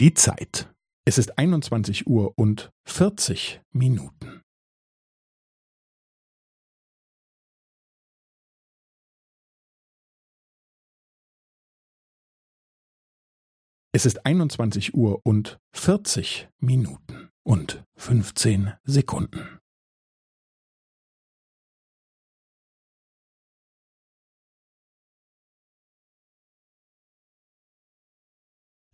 Die Zeit. Es ist 21 Uhr und 40 Minuten. Es ist 21 Uhr und 40 Minuten und 15 Sekunden.